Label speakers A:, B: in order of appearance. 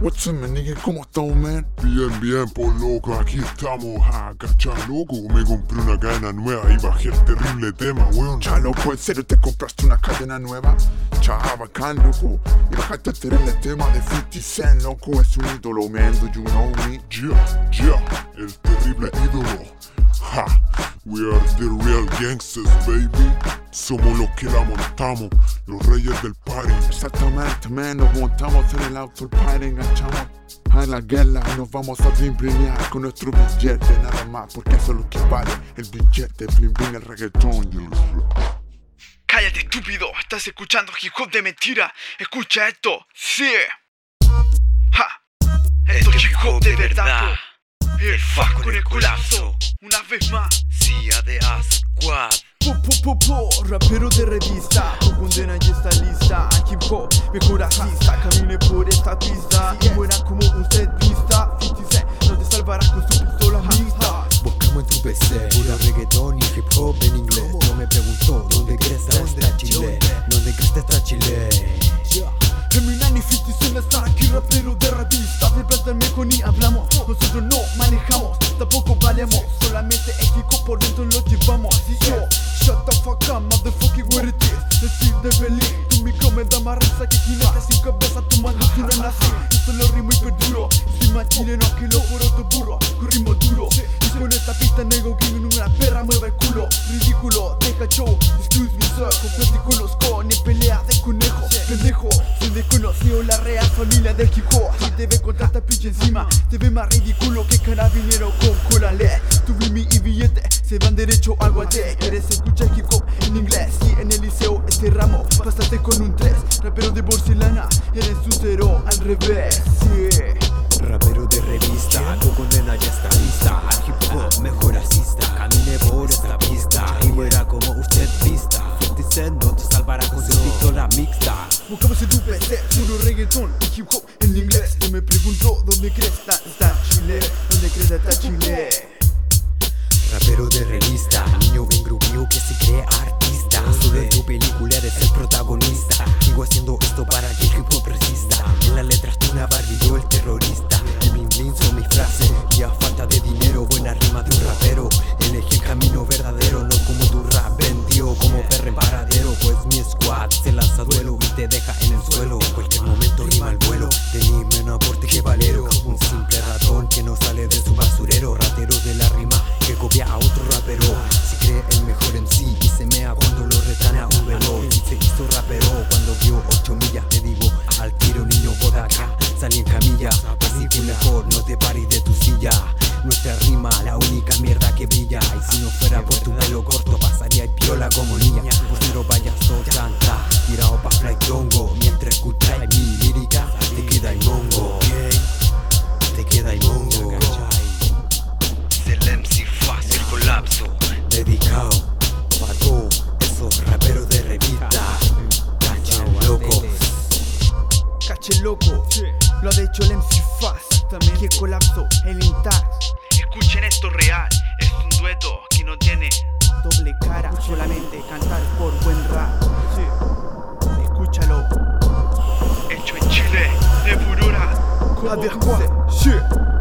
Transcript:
A: What's up, man, nigga? ¿Cómo estamos, man?
B: Bien, bien, por loco, aquí estamos, ah, cachá, loco. Me compré una cadena nueva y bajé el terrible tema, weón.
A: Cha, loco, ¿en serio te compraste una cadena nueva? Cha, bacán, loco. Y bajaste el terrible tema de 50 Cent, loco. Es un ídolo, man, do you know me?
B: Yeah, yeah, el terrible ídolo. Ha, we are the real gangsters, baby. Somos los que la montamos, los reyes del party.
A: Exactamente, man, nos montamos en el auto, el party, enganchamos a la guerra y nos vamos a blimbrinear con nuestro billete, nada más, porque eso es lo que vale, el billete, bling bling, el reggaetón.
C: Cállate, estúpido. Estás escuchando hip hop de mentira. Escucha esto. Sí. Ja. Esto es hip hop de verdad. El fuck con el colapso. Una vez más.
D: CIA de Squad.
E: Po, po, po, po, rapero de revista. Tu condena ya está lista. Al hip hop, mejor artista Camine por esta pista. Y muera como usted vista 50 Cent no te salvará con su pistola. Mixta
F: Buscamos en tu PC Pura reggaetón y hip hop en inglés. No me pregunto
E: Tampoco valemos. Solamente el por dentro lo llevamos. Así yo Shut the fuck up, motherfucking what it is. De Tu micro me da más risa que jinete sin cabeza tomando si no nací Esto lo rimo perduro. Más chileno que lo por otro burro. Con ritmo duro. Y con esta pista nego que en una perra mueve el culo. Ridículo, deja show. Excuse me sir. Con conozco ni pelea de conejo. Pendejo, soy desconocido la real familia del hip te ve con tanta pinche encima. Te ve más ridículo que carabinero con cola Tu mi y billete se van derecho al guate. ¿Quieres escuchar hip hop en inglés? Sí, en el liceo este ramo. Pasaste con un 3 Rapero de porcelana. Eres un cero al revés Sí.
F: Rapero de revista Tu condena ya está lista. Al hip hop mejor asista. Camine por esta pista Y muera como usted vista. 50 Cent no te salvará con su pistola mixta.
E: Buscamos en tu PC Puro reggaetón y hip hop en inglés. Y me pregunto ¿Dónde crees está, está Chile? ¿Dónde crees está Chile?
F: Te pares de tu silla. Nuestra rima, la única mierda que brilla. Y si no fuera por tu pelo corto pasaría el piola como niña
E: que colapso el intact
C: Escuchen esto real. Es un dueto que no tiene.
E: Doble cara Solamente cantar por buen rap Sí Escúchalo
C: Hecho en Chile. De Furura.
E: Quoi